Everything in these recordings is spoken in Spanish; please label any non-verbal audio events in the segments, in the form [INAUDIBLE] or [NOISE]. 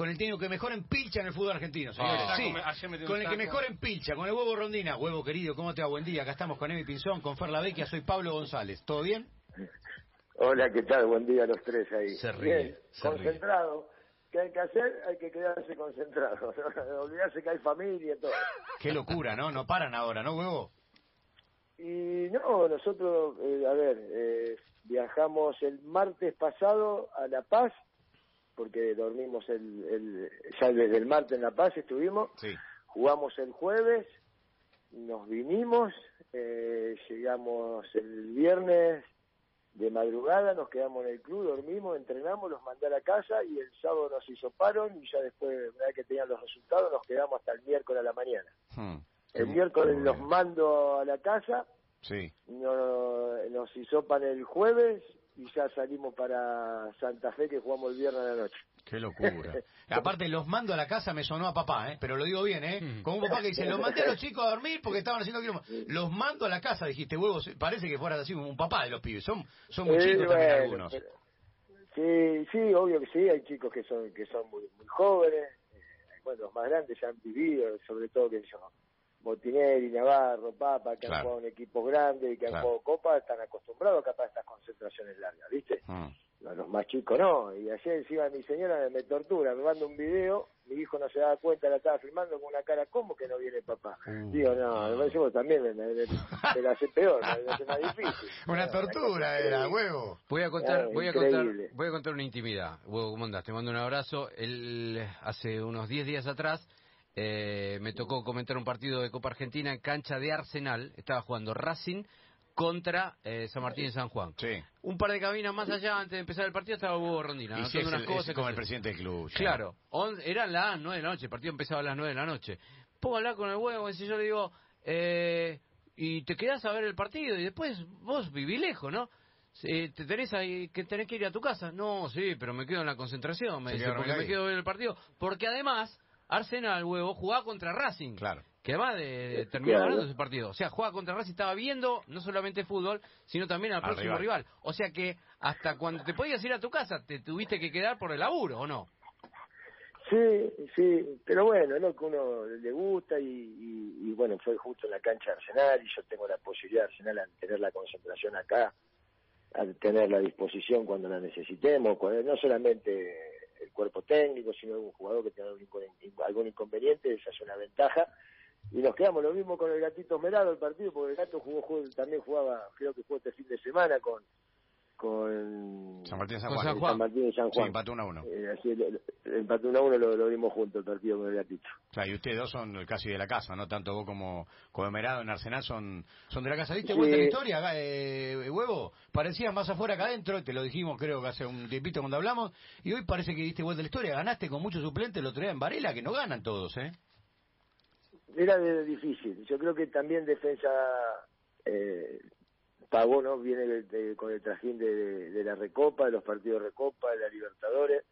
con el técnico que mejor empilcha en el fútbol argentino, señores. Ah. Sí, metió un con el que mejor empilcha, con el huevo Rondina. Huevo querido, ¿cómo te va? Buen día. Acá estamos con Emi Pinzón, con Fer Vecchia, soy Pablo González. ¿Todo bien? Hola, ¿qué tal? Buen día a los tres ahí. Se ríe, Bien, se ríe. concentrado. ¿Qué hay que hacer? Hay que quedarse concentrado. [LAUGHS] Olvidarse que hay familia y todo. Qué locura, ¿no? No paran ahora, ¿no, huevo? Y no, nosotros, eh, a ver, eh, viajamos el martes pasado a La Paz, porque dormimos el, el, ya desde el martes en La Paz estuvimos, Sí. jugamos el jueves, nos vinimos, eh, llegamos el viernes de madrugada, nos quedamos en el club, dormimos, entrenamos, los mandé a la casa y el sábado nos hisoparon y ya después, una vez que tenían los resultados, nos quedamos hasta el miércoles a la mañana. Hmm. El miércoles los mando a la casa, Sí. no- nos hisopan el jueves y ya salimos para Santa Fe que jugamos el viernes a la noche. Qué locura. [LAUGHS] Aparte, los mando a la casa me sonó a papá, ¿eh? Pero lo digo bien, Mm. ¿eh? Como un papá que dice, los mandé a los chicos a dormir porque estaban haciendo quilombo. Los mando a la casa, dijiste, huevos. Parece que fueras así un papá de los pibes. Son, son muy chicos también algunos. pero- Sí, sí, obvio que sí, hay chicos que son que son muy muy jóvenes, eh, bueno, los más grandes ya han vivido, sobre todo que yo, Botinelli, Navarro, Papa, que Claro. han jugado en equipos grandes y que han jugado Copa, están acostumbrados capaz a estas concentraciones largas, ¿viste? No, los más chicos no. Y ayer encima mi señora me tortura, me manda un video, mi hijo no se daba cuenta, la estaba filmando con una cara, ¿cómo que no viene papá? Uh. Digo, no, me parece vos también me, me, me- me la hace peor, me la hace más difícil. [LAUGHS] Una No, tortura era, huevo. Voy a contar, Ah, voy a contar, voy a contar una intimidad. Hugo, ¿cómo andás? Te mando un abrazo. El, hace unos 10 días atrás eh, me tocó comentar un partido de Copa Argentina en cancha de Arsenal. Estaba jugando Racing contra eh, San Martín de San Juan. Sí. Un par de cabinas más allá, antes de empezar el partido, estaba Hugo Rondina. Y si es, unas el- cosas es como el presidente del club. Claro, on- eran las 9 de la noche, el partido empezaba a las 9 de la noche. A hablar con el huevo y yo le digo, eh, y te quedás a ver el partido y después vos vivís lejos, ¿no? Eh, ¿Te tenés, ahí, que tenés que ir a tu casa? No, sí, pero me quedo en la concentración, me dice, porque ahí. me quedo a ver el partido. Porque además, Arsenal, huevo, jugaba contra Racing. Claro. Que además de, de terminar Claro. ganando ese partido. O sea, jugaba contra Racing, estaba viendo no solamente fútbol, sino también al Al próximo rival. rival. O sea que hasta cuando te podías ir a tu casa, te tuviste que quedar por el laburo, ¿o no? Sí, sí, pero bueno, es lo que uno le gusta y, y, y bueno, fue justo en la cancha de Arsenal y yo tengo la posibilidad de Arsenal al tener la concentración acá, al tener la disposición cuando la necesitemos, cuando- no solamente cuerpo técnico, sino algún jugador que tenga algún, incon- algún inconveniente, esa es una ventaja. Y nos quedamos lo mismo con el gatito Merado el partido, porque el gato jugó, jugó- también jugaba, creo que jugó este fin de semana con con San Martín de San Juan. San Juan. San Martín y San Sí, Juan. empató 1 a 1. Eh, así, el, el empate 1 a 1 lo, lo vimos juntos el partido con el gatito. Claro, y ustedes dos son casi de la casa, ¿no? Tanto vos como, como Merado en Arsenal son, son de la casa. ¿Diste Sí. vuelta la historia, eh, huevo? Parecías más afuera que adentro, te lo dijimos creo que hace un tiempito cuando hablamos, y hoy parece que diste vuelta la historia. Ganaste con muchos suplentes el otro día en Varela, que no ganan todos, ¿eh? Era de- difícil. Yo creo que también defensa eh, pagó, ¿no? Viene con el trajín de, la Recopa, de los partidos Recopa, de la Libertadores.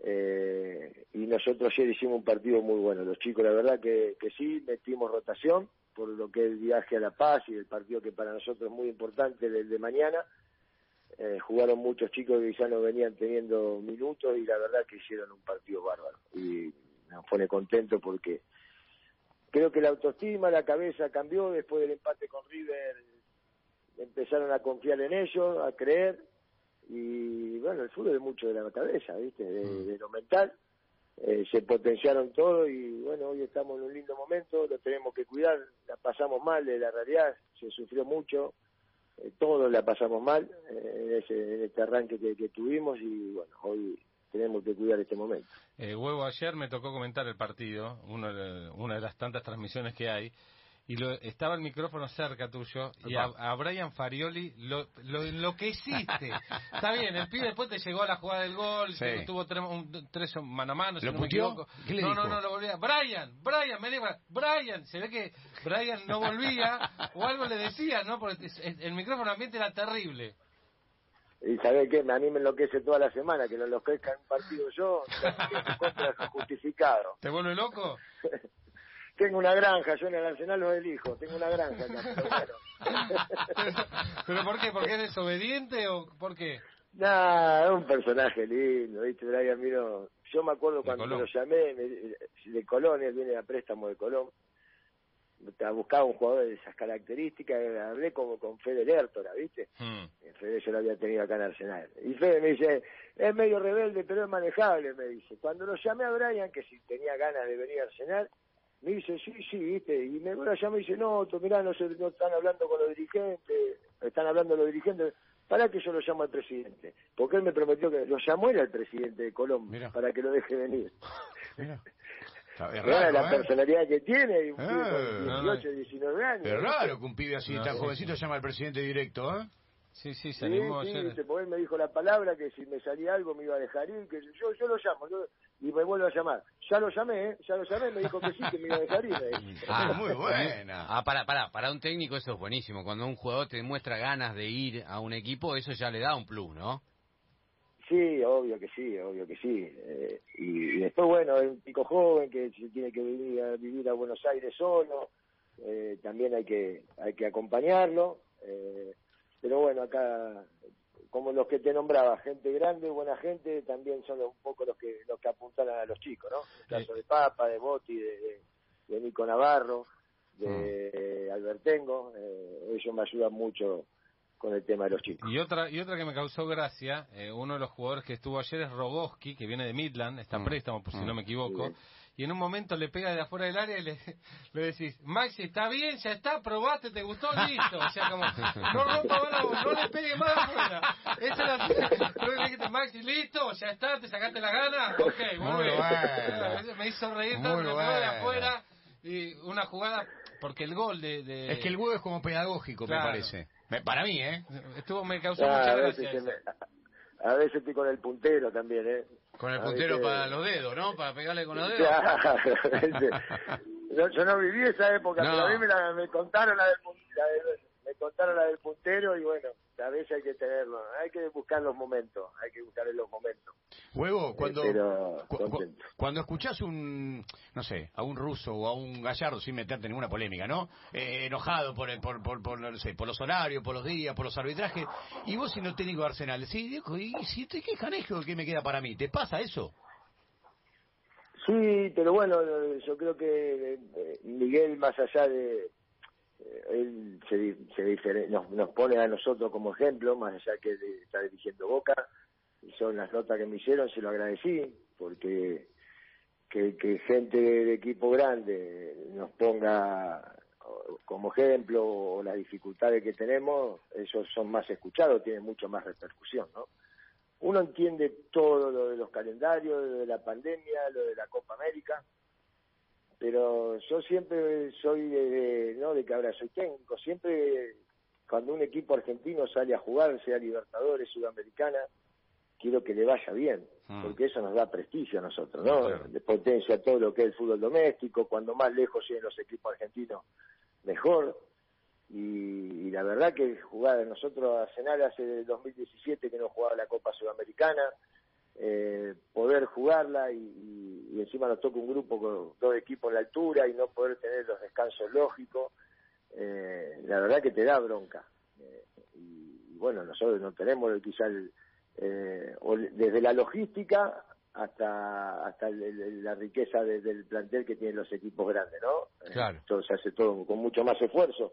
Eh, y nosotros ayer hicimos un partido muy bueno. Los chicos, la verdad que, que sí, metimos rotación por lo que es el viaje a La Paz y el partido que para nosotros es muy importante, el de mañana. Eh, jugaron muchos chicos que ya no venían teniendo minutos y la verdad que hicieron un partido bárbaro. Y nos pone contento porque creo que la autoestima, la cabeza cambió después del empate con River, empezaron a confiar en ellos, a creer, y bueno, el fútbol es mucho de la cabeza, ¿viste? De, de lo mental, Eh, se potenciaron todo y bueno, hoy estamos en un lindo momento, lo tenemos que cuidar, la pasamos mal de la realidad, se sufrió mucho, eh, todos la pasamos mal eh, en, ese, en este arranque que, que tuvimos y bueno, hoy tenemos que cuidar este momento. Eh, Huevo, ayer me tocó comentar el partido, uno de- una de las tantas transmisiones que hay, y lo, estaba el micrófono cerca tuyo, y a, a Brian Farioli lo, lo enloqueciste. [LAUGHS] Está bien, el pibe después te llegó a la jugada del gol, Sí. se- tuvo tres, un- tres mano a mano, si ¿Lo no me equivoco. ¿Qué le no, no, no, lo volvía. Brian, Brian, me dijo, Brian, se ve que Brian no volvía, o algo le decía, ¿no? Porque el micrófono ambiente era terrible. Y sabe qué, a mí me enloquece toda la semana, que lo enloquezca en un partido yo, en contra es justificado. ¿Te vuelve loco? [LAUGHS] Tengo una granja, yo en el Arsenal lo elijo, tengo una granja acá, pero bueno. [LAUGHS] ¿Pero por qué? ¿Porque es desobediente o por qué? Nah, es un personaje lindo, ¿viste? Brian Miro, yo me acuerdo cuando lo llamé, me- de Colón, él viene a préstamo de Colón, buscaba un jugador de esas características, hablé como con Fede Lertora, ¿viste? Hmm. Fede yo lo había tenido acá en Arsenal. Y Fede me dice, es medio rebelde, pero es manejable, me dice. Cuando lo llamé a Brian, que si tenía ganas de venir a Arsenal, me dice, sí, sí, ¿viste? Y me lo llamé y dice, no, tú, mirá, no, se, no están hablando con los dirigentes, están hablando los dirigentes, para que yo lo llamo al presidente. Porque él me prometió que lo llamó él al presidente de Colombia, Mirá. para que lo deje venir. Mira. [LAUGHS] Raro, la ¿eh? personalidad que tiene, y un pibe Eh, con no, no. 18, 19 años. Es ¿viste? raro que un pibe así No, tan sí, jovencito sí. llama al presidente directo, ¿eh? Sí, sí, se Sí, animó sí, ayer. viste, porque él me dijo la palabra que si me salía algo me iba a dejar ir, que yo, yo lo llamo, yo- y me vuelvo a llamar. Ya lo llamé, ¿eh? ya lo llamé, me dijo que sí, que me iba a dejar ir. [LAUGHS] Ah, muy buena. Ah, para, para, para un técnico eso es buenísimo. Cuando un jugador te demuestra ganas de ir a un equipo, eso ya le da un plus, ¿no? Sí, obvio que sí, obvio que sí. Eh, y, y después, bueno, es un pico joven que tiene que venir a vivir a Buenos Aires solo, eh, también hay que hay que acompañarlo. eh, pero bueno, acá, como los que te nombraba, gente grande, buena gente, también son un poco los que los que apuntan a los chicos, ¿no? El caso de Papa, de Botti, de, de, de Nico Navarro, de Albertengo, eh, ellos me ayudan mucho con el tema de los chicos. Y otra y otra que me causó gracia, eh, uno de los jugadores que estuvo ayer es Rogoski, que viene de Midland, está en Mm. préstamo por si Mm. no me equivoco, Sí. Y en un momento le pega de afuera del área y le, [LAUGHS] le decís, Maxi, está bien, ya está, probate, te gustó, listo. O sea, como, no rompa bola, no le pegue más afuera. Esa era Tú le dijiste, Maxi, listo, ya está, te sacaste la gana, ok, muy, Muy bien. bueno. [LAUGHS] Me hizo reír, tanto, me de afuera, y una jugada, porque el gol de... de- Es que el huevo es como pedagógico, Claro. me parece. Me- Para mí, ¿eh? Estuvo, me causó Ah, mucha gracia. A veces estoy con el puntero también, ¿eh? Con el puntero para los dedos, ¿no? Para pegarle con los dedos. [LAUGHS] No, yo no viví esa época, No. pero a mí me, la- me contaron la del, la del- me contaron la del puntero y bueno, a veces hay que tenerlo, hay que buscar los momentos, hay que buscar los momentos. Huevo, cuando, Eh, cu- cuando escuchás un, no sé, a un ruso o a un gallardo, sin meterte en ninguna polémica, ¿no? Eh, enojado por, el- por, por, por, no sé, por los horarios, por los días, por los arbitrajes, y vos siendo técnico de Arsenal, sí, y si te quejan eso, ¿qué me queda para mí? ¿Te pasa eso? Sí, pero bueno, eh, yo creo que eh, Miguel, más allá de. Él se, se nos, nos pone a nosotros como ejemplo, más allá que de estar dirigiendo Boca, son las notas que me hicieron, se lo agradecí, porque que, gente de equipo grande nos ponga como ejemplo o las dificultades que tenemos, esos son más escuchados, tienen mucho más repercusión, ¿no? uno entiende todo lo de los calendarios, lo de la pandemia, lo de la Copa América, pero yo siempre soy de, de- no de que ahora soy técnico, siempre cuando un equipo argentino sale a jugar, sea Libertadores, Sudamericana, quiero que le vaya bien, Mm. porque eso nos da prestigio a nosotros, ¿no? Claro. De potencia todo lo que es el fútbol doméstico, cuando más lejos lleguen los equipos argentinos, mejor. Y, y la verdad que jugar nosotros Arsenal hace 2017 que no jugaba la Copa Sudamericana, eh, poder jugarla y, y- y encima nos toca un grupo con dos equipos en la altura y no poder tener los descansos lógicos, eh, la verdad que te da bronca. Eh, y, y bueno, nosotros no tenemos quizá el, eh, o desde la logística hasta hasta el- el- la riqueza de- del plantel que tienen los equipos grandes, ¿no? Eh, Claro. se hace todo con mucho más esfuerzo.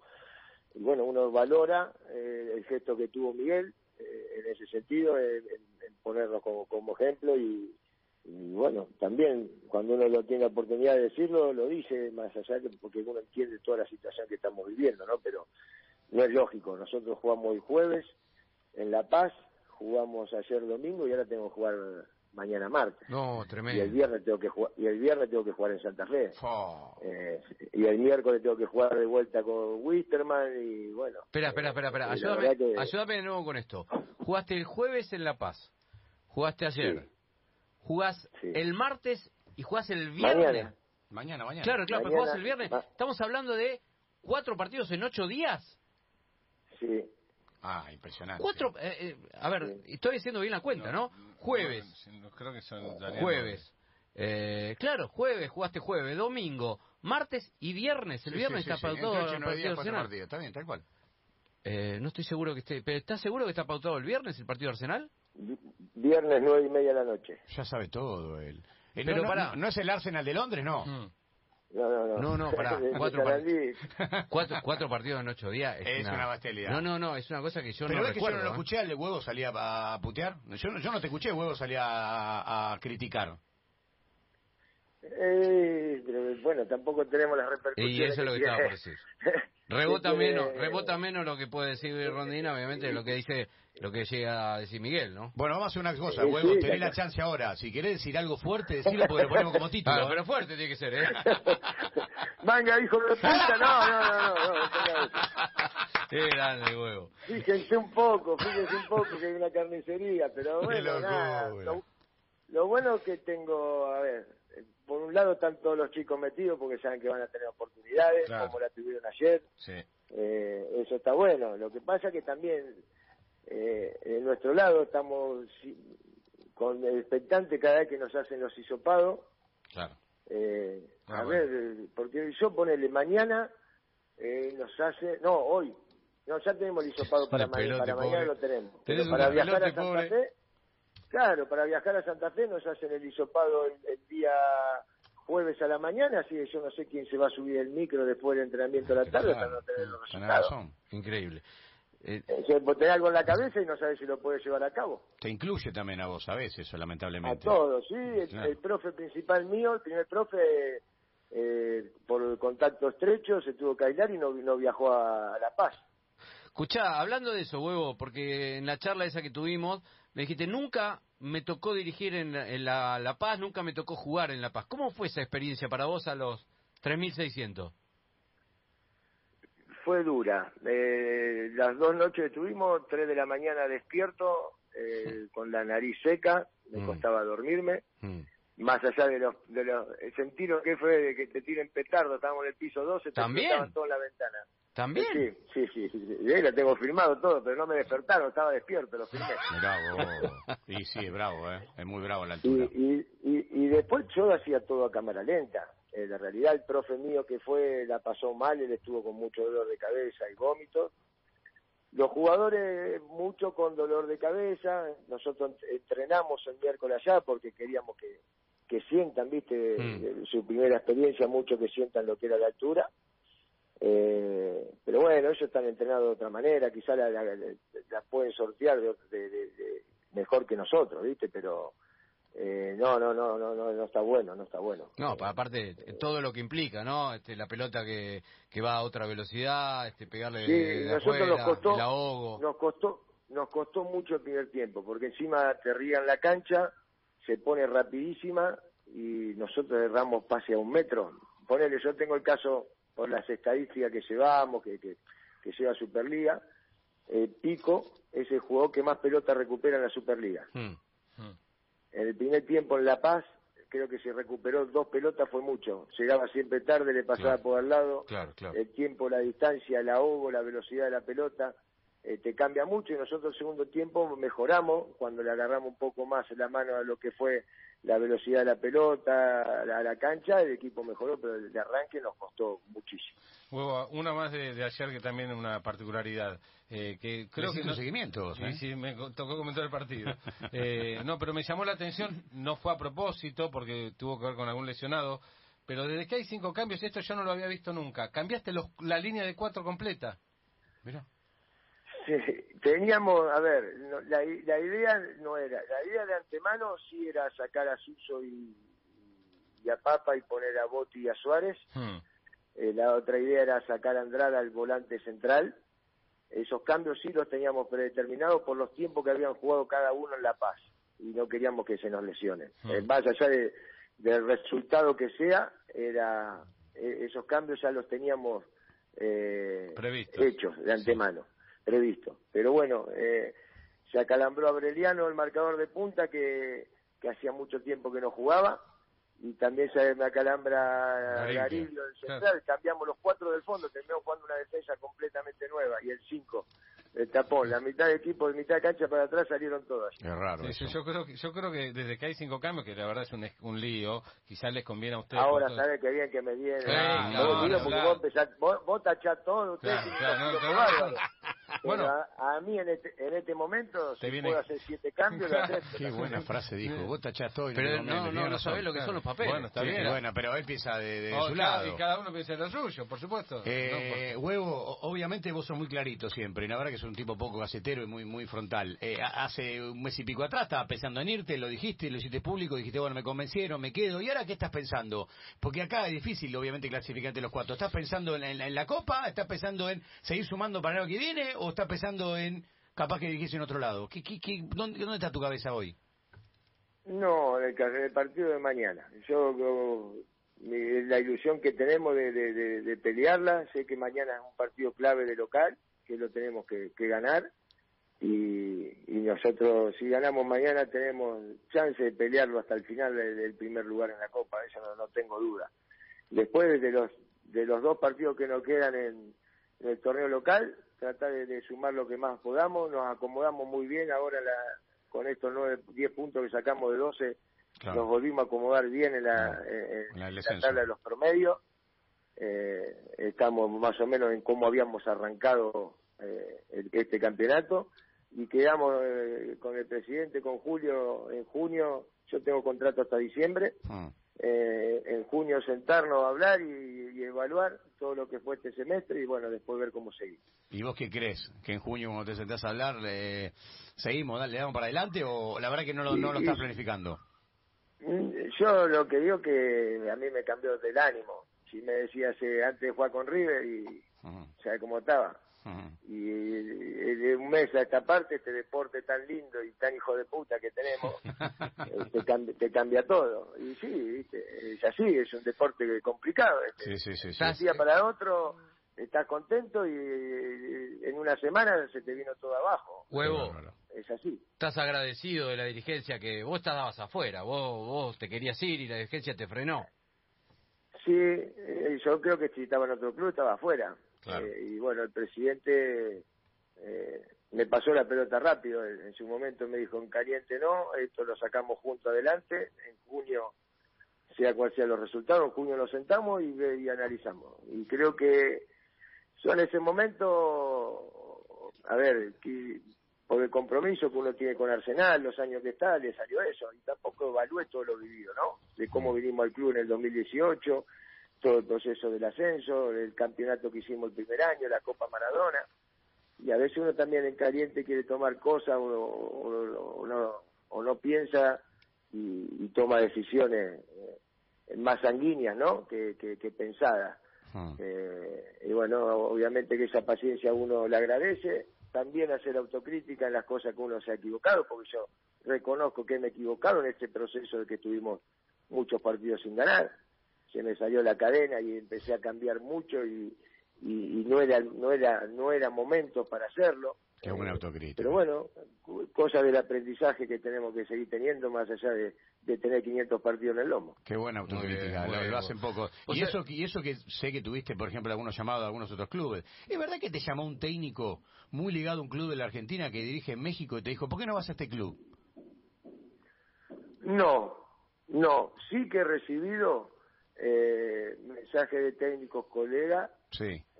Y bueno, uno valora eh, el gesto que tuvo Miguel eh, en ese sentido, en, en- en ponerlo como, como ejemplo y, y bueno, también cuando uno lo tiene la oportunidad de decirlo, lo dice más allá que porque uno entiende toda la situación que estamos viviendo, ¿no? Pero no es lógico, nosotros jugamos el jueves en La Paz, jugamos ayer domingo y ahora tengo que jugar mañana martes. No, Y el tremendo. viernes tengo que jugar, y el viernes tengo que jugar en Santa Fe. Eh, y el miércoles tengo que jugar de vuelta con Wisterman y bueno. Espera, espera, espera, espera. Ayúdame, que- ayúdame de nuevo con esto. Jugaste el jueves en La Paz. Jugaste ayer. Sí. Jugás Sí. el martes y jugás el viernes. Mañana. Mañana, mañana. Claro, claro, pero Mañana. jugás el viernes. Ma- Estamos hablando de cuatro partidos en ocho días. Sí, Ah, impresionante. Cuatro, eh, eh, a ver, estoy haciendo bien la cuenta, ¿no? Jueves, No, creo que son darían jueves. Eh, claro, jueves, jugaste jueves, domingo, martes y viernes. El Sí, viernes está sí. para Entre todo ocho y el nueve días, partido partidos. Está bien, tal cual. Eh, no estoy seguro que esté. ¿Pero estás seguro que está pautado el viernes el partido de Arsenal? Viernes nueve y media de la noche. Ya sabe todo él. Eh, Pero no, pará. no, no es el Arsenal de Londres, no. Mm. No, no, no. No, no, pará, [LAUGHS] cuatro. [LAUGHS] Cuatro, cuatro partidos en ocho días. Es, Es una bestialidad. No, no, no, es una cosa que yo Pero no ves que yo no lo ¿eh? escuché, al huevo salía a putear. Yo, no- yo no te escuché, huevo salía a, a criticar. Eh, pero bueno, tampoco tenemos las repercusiones. Y eso es lo que estaba por decir. [LAUGHS] Rebota menos, rebota menos lo que puede decir Rondina, obviamente, de lo que dice, lo que llega a decir Miguel, ¿no? Bueno, vamos a hacer una cosa, Sí, huevo, sí, tenés la chance ahora. Si querés decir algo fuerte, decilo porque lo ponemos como título. Claro, pero fuerte tiene que ser, ¿eh? [LAUGHS] Manga, hijo de puta, no, no, no, no, no. Qué grande huevo. Fíjense un poco, fíjense un poco que hay una carnicería, pero bueno, nada, locura. lo, lo bueno que tengo, a ver, por un lado están todos los chicos metidos porque saben que van a tener oportunidades, Claro. como la tuvieron ayer, Sí. eh, eso está bueno. Lo que pasa que también eh, en nuestro lado estamos con expectante cada vez que nos hacen los hisopados. Claro. Eh, Ah, a bueno. ver, eh, porque yo ponele mañana, eh, nos hace, no, hoy, no, ya tenemos el hisopado para, El ma- pelote, para pobre. mañana lo tenemos. Pero para viajar a pelote, pobre. Fe, claro, para viajar a Santa Fe nos hacen el hisopado el, el día jueves a la mañana, así que yo no sé quién se va a subir el micro después del entrenamiento de la tarde hasta no tener los resultados. razón. Increíble. Eh, Eh, vos tenés algo en la cabeza y no sabes si lo puedes llevar a cabo. Te incluye también a vos a veces, eso, A lamentablemente. todos, sí. El, Claro. el profe principal mío, el primer profe, eh, por contacto estrecho, se tuvo que aislar y no, no viajó a, a La Paz. Escuchá, hablando de eso, huevo, porque en la charla esa que tuvimos, me dijiste, nunca me tocó dirigir en, la, en la, La Paz, nunca me tocó jugar en La Paz. ¿Cómo fue esa experiencia para vos a los 3.600? Fue dura. Eh, las dos noches estuvimos, tres de la mañana despierto, eh, con la nariz seca, me Mm. costaba dormirme. Mm. Más allá de los, de los sentido que fue de que te tiren petardo, estábamos en el piso 12, te ¿También? en la ventana. ¿También? Sí, sí, sí, sí, sí. Ahí lo tengo firmado todo, pero no me despertaron, estaba despierto, lo firmé. [LAUGHS] Vos. [LAUGHS] Y sí, es bravo, ¿eh? Es muy bravo la altura. y, y, y después yo hacía todo a cámara lenta. Eh, la realidad, el profe mío que fue, la pasó mal, él estuvo con mucho dolor de cabeza y vómitos. Los jugadores, mucho con dolor de cabeza. Nosotros entrenamos el miércoles allá porque queríamos que, que sientan, viste, Mm. eh, su primera experiencia, mucho que sientan lo que era la altura. Eh, pero bueno, ellos están entrenados de otra manera, quizá la, la- pueden sortear de, de- de- de- mejor que nosotros, ¿viste? Pero eh, no, no, no, no, no, no está bueno, no está bueno. No, pa- aparte, todo lo que implica, ¿no? Este, la pelota que, que va a otra velocidad, este, pegarle Sí, de nosotros afuera, nos costó, el ahogo. nos costó, nos costó mucho el primer tiempo, porque encima te rían la cancha, se pone rapidísima y nosotros erramos pase a un metro. Ponele, yo tengo el caso por las estadísticas que llevamos, que, que, que lleva Superliga, eh, Pico es el jugador que más pelota recupera en la Superliga. Mm. Mm. En el primer tiempo en La Paz, creo que se recuperó dos pelotas, fue mucho. Llegaba siempre tarde, le pasaba Claro. por al lado. Claro, claro. El tiempo, la distancia, el ahogo, la velocidad de la pelota, eh, te cambia mucho. Y nosotros, el segundo tiempo, mejoramos cuando le agarramos un poco más la mano a lo que fue la velocidad de la pelota, a la, cancha. El equipo mejoró, pero el arranque nos costó muchísimo. Huevo, una más de, de ayer que también es una particularidad. Eh, que creo que no, seguimientos, Sí, ¿eh? sí, me tocó comentar el partido. [LAUGHS] Eh, no, pero me llamó la atención, no fue a propósito porque tuvo que ver con algún lesionado, pero desde que hay cinco cambios, esto yo no lo había visto nunca. Cambiaste los, la línea de cuatro completa. Mirá. Sí, teníamos, a ver, no, la, la idea no era, la idea de antemano sí era sacar a Suso y, y a Papa y poner a Botti y a Suárez. Hmm. Eh, la otra idea era sacar a Andrada al volante central. Esos cambios sí los teníamos predeterminados por los tiempos que habían jugado cada uno en La Paz y no queríamos que se nos lesionen. Mm. Eh, más allá de- del resultado que sea, era eh, esos cambios ya los teníamos eh, hechos de antemano, previstos. Pero bueno, eh, se acalambró a Breliano, el marcador de punta, que, que hacía mucho tiempo que no jugaba. Y también se me acalambra Garillo. Garillo, el central. Claro. Cambiamos los cuatro del fondo, terminamos jugando una defensa completamente nueva. Y el cinco, el tapón. La mitad de equipo, de mitad de cancha para atrás salieron todas. Es raro Sí, eso. yo, creo que, yo creo que desde que hay cinco cambios, que la verdad es un, es- un lío, quizás les conviene a ustedes. Ahora con todo- sabe que bien que me viene. Claro, porque claro. vos, empezás- vos, vos tachás todo, ustedes No, bueno, a, mí en este, en este momento, si puedo hacer siete cambios, [LAUGHS] lo Qué buena frase dijo. Vos tachás todo. Pero no, no, no sabés lo que son los papeles. Bueno, está bien. Bueno, pero él piensa de, de oh, su lado. Y cada uno piensa lo suyo, por supuesto. Eh, Huevo, obviamente vos sos muy clarito siempre. Y la verdad que sos un tipo poco gacetero y muy muy frontal. Eh, hace un mes y pico atrás estaba pensando en irte, lo dijiste, lo hiciste público, dijiste, bueno, me convencieron, me quedo. ¿Y ahora qué estás pensando? Porque acá es difícil, obviamente, clasificar entre los cuatro. ¿Estás pensando en, en la Copa? ¿Estás pensando en seguir sumando para el año que viene? ¿O estás pensando en capaz que dirigirse en otro lado. ¿Qué, dónde, dónde, está tu cabeza hoy? No, en el, partido de mañana. Yo, la ilusión que tenemos de, pelearla, sé que mañana es un partido clave de local, que lo tenemos que, ganar. Y, y, nosotros, si ganamos mañana, tenemos chance de pelearlo hasta el final del, primer lugar en la Copa, eso no, no tengo duda. Después de los, de los dos partidos que nos quedan en el torneo local, tratar de, sumar lo que más podamos, nos acomodamos muy bien ahora la, con estos nueve, diez puntos que sacamos de 12, nos volvimos a acomodar bien en la, tabla de los promedios, eh, estamos más o menos en cómo habíamos arrancado eh, este campeonato. Y quedamos eh, con el presidente, con Julio, en junio, yo tengo contrato hasta diciembre, ah. Eh, en junio sentarnos a hablar y, evaluar todo lo que fue este semestre y bueno, después ver cómo seguir. ¿Y vos qué crees? ¿Que en junio cuando te sentás a hablar seguimos, le damos para adelante o la verdad que no lo, no lo estás planificando? Mm, yo lo que digo que a mí me cambió del ánimo. Si me decías antes de jugar con River y ya cómo estaba. Y de un mes a esta parte, este deporte tan lindo y tan hijo de puta que tenemos, [LAUGHS] eh, te, cambia, te, cambia, todo. Y sí, ¿viste? es así, es un deporte complicado. Este. Sí, sí, sí, un día para otro estás contento y en una semana se te vino todo abajo. Huevo. Es así. Estás agradecido de la dirigencia que vos estabas afuera, vos, vos te querías ir y la dirigencia te frenó. Sí, eh, yo creo que si estaba en otro club estaba afuera. Eh, y bueno, el presidente eh, me pasó la pelota rápido. En, su momento me dijo, en caliente no, esto lo sacamos junto adelante. En junio, sea cual sea los resultados, en junio nos sentamos y, y analizamos. Y creo que yo en ese momento, a ver, por el compromiso que uno tiene con Arsenal, los años que está, le salió eso. Y tampoco evalué todo lo vivido, ¿no? De cómo mm. vinimos al club en el 2018 todo el proceso del ascenso, el campeonato que hicimos el primer año, la Copa Maradona, y a veces uno también en caliente quiere tomar cosas o, no, o no piensa y, toma decisiones eh, más sanguíneas, ¿no? Que, que, pensadas. Hmm. Eh, y bueno, obviamente que esa paciencia uno la agradece, también hacer autocrítica en las cosas que uno se ha equivocado, porque yo reconozco que me he equivocado en este proceso de que tuvimos muchos partidos sin ganar se me salió la cadena y empecé a cambiar mucho y, y, no era no era no era momento para hacerlo Qué buena autocrítica. Pero bueno, cosa del aprendizaje que tenemos que seguir teniendo más allá de, de tener 500 partidos en el lomo. Qué buena autocrítica, lo, hacen poco. Y eso, y eso que sé que tuviste, por ejemplo, algunos llamados a algunos otros clubes. ¿Es verdad que te llamó un técnico muy ligado a un club de la Argentina que dirige en México y te dijo, ¿por qué no vas a este club? No, no. Sí que he recibido eh, mensaje de técnicos colegas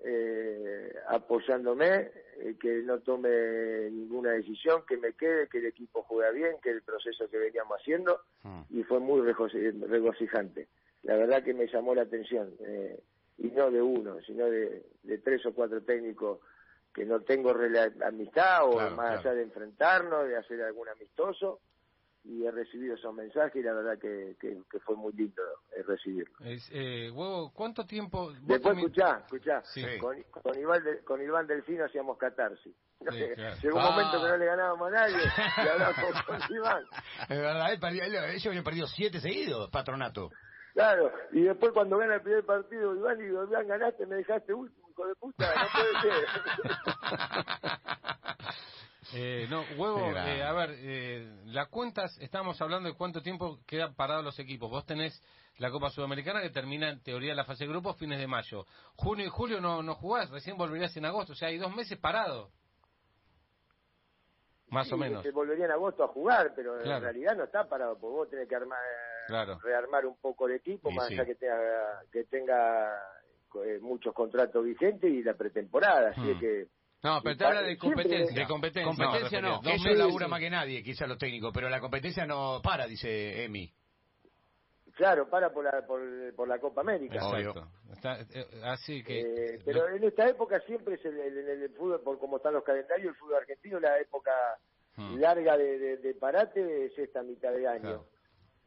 eh, apoyándome, eh, que no tome ninguna decisión, que me quede, que el equipo juega bien, que el proceso que veníamos haciendo, ah. y fue muy regocijante. La verdad que me llamó la atención, eh, y no de uno, sino de, tres o cuatro técnicos que no tengo amistad o más allá de enfrentarnos, de hacer algún amistoso, y he recibido esos mensajes y la verdad que, que, fue muy lindo eh, recibirlo. Eh, huevo, ¿cuánto tiempo? Después escuchá, escuchá, con, con, Iván con Iván Delfino hacíamos catarsis. [LAUGHS] Llegó un momento que no le ganábamos a nadie [LAUGHS] y hablábamos con, Iván. Es verdad, ellos habían perdido siete seguidos, patronato. Claro, y después cuando gana el primer partido, Iván, y digo, Iván, ganaste, me dejaste último, hijo de puta, no puede ser. [LAUGHS] Eh, no, [LAUGHS] huevo, eh, a ver, eh, las cuentas, estamos hablando de cuánto tiempo quedan parados los equipos. Vos tenés la Copa Sudamericana que termina en teoría la fase de grupos fines de mayo. Junio y julio no, no jugás, recién volverías en agosto, o sea, hay dos meses parados. Más o menos. Se volvería en agosto a jugar, pero en realidad no está parado, porque vos tenés que armar, rearmar un poco el equipo, más allá que tenga, que tenga eh, muchos contratos vigentes y la pretemporada. Así hmm. que No, pero te habla de siempre- competencia. De competencia. Competencia no. Sí, laburan sí. más que nadie, quizás los técnicos, pero la competencia no para, dice Emi. Claro, para por la, por, por la Copa América. Exacto. Está, eh, así que... Eh, pero en esta época siempre es el, el- el- el fútbol, por como están los calendarios, el fútbol argentino, la época Hmm. larga de, de- de parate es esta mitad de año. Claro.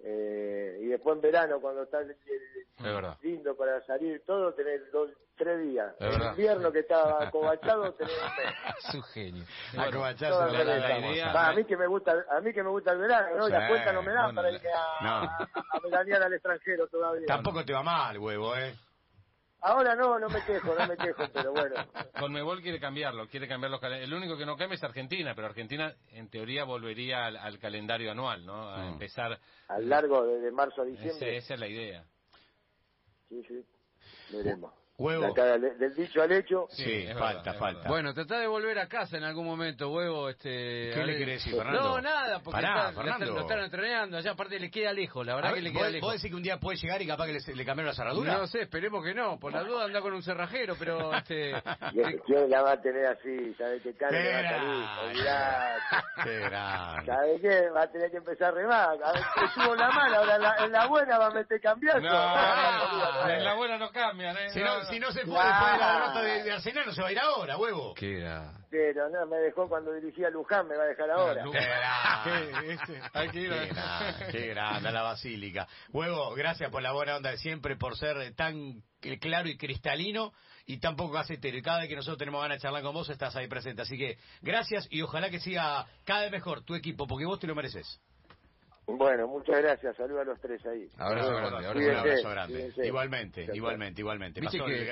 Eh, y después en verano, cuando está el- el- lindo para salir todo, tener dos, tres días. Verdad. invierno que estaba acobachado, tener un mes. [LAUGHS] Es un genio. Todas la, la- la idea. Va, a mí que me gusta, a mí que me gusta el verano, ¿no? Sí, cuentas no me dan bueno, para la- irme a, no. a, a veranear al extranjero todavía. Tampoco te va mal, huevo, ¿eh? Ahora no, no me quejo, no me quejo, pero bueno. Conmebol quiere cambiarlo, quiere cambiar los calendarios. El único que no cambia es Argentina, pero Argentina en teoría volvería al, al calendario anual, ¿no? A Mm. empezar. Al largo de, de marzo a Ese- diciembre. esa es la idea. Sí, sí, veremos. Huevo. De acá del, del dicho al hecho, Sí, Sí, es falta, verdad, falta. Bueno, tratá de volver a casa en algún momento, huevo. Este, ¿Qué le querés decir, Fernando? No, nada, porque Pará, está- lo, Fernando. están, lo están entrenando. Allá aparte le queda lejos, la A verdad ver, que le queda ¿vos, lejos. vos decís que un día puede llegar y capaz que le, le cambiaron la cerradura? No sé, esperemos que no. Por la duda anda con un cerrajero, pero [LAUGHS] este, y es- ¿quién la va a tener así? ¿Sabe qué cara le va a Qué salir? Olvidate. Qué. Va a tener que empezar a remar. A ver, en la mala, ahora en la, en la buena va a meter cambiazo. No, [LAUGHS] en la buena no cambian, ¿eh? Si no, se fue Ah. después de la derrota de, de Arsenal, no se va a ir ahora, huevo. qué era. Pero no, me dejó cuando dirigía Luján, me va a dejar ahora. Qué grande. [LAUGHS] ¿Qué? Este, hay que ir a- Qué grande, qué grande, a la basílica. Huevo, gracias por la buena onda de siempre, por ser tan claro y cristalino y tan poco acetero. Y cada vez que nosotros tenemos ganas de charlar con vos, estás ahí presente. Así que gracias y ojalá que siga cada vez mejor tu equipo, porque vos te lo mereces. Bueno, muchas gracias. Saludos a los tres ahí. Abrazo grande, Un abrazo grande. abrazo grande. cuídense. Igualmente, igualmente, igualmente.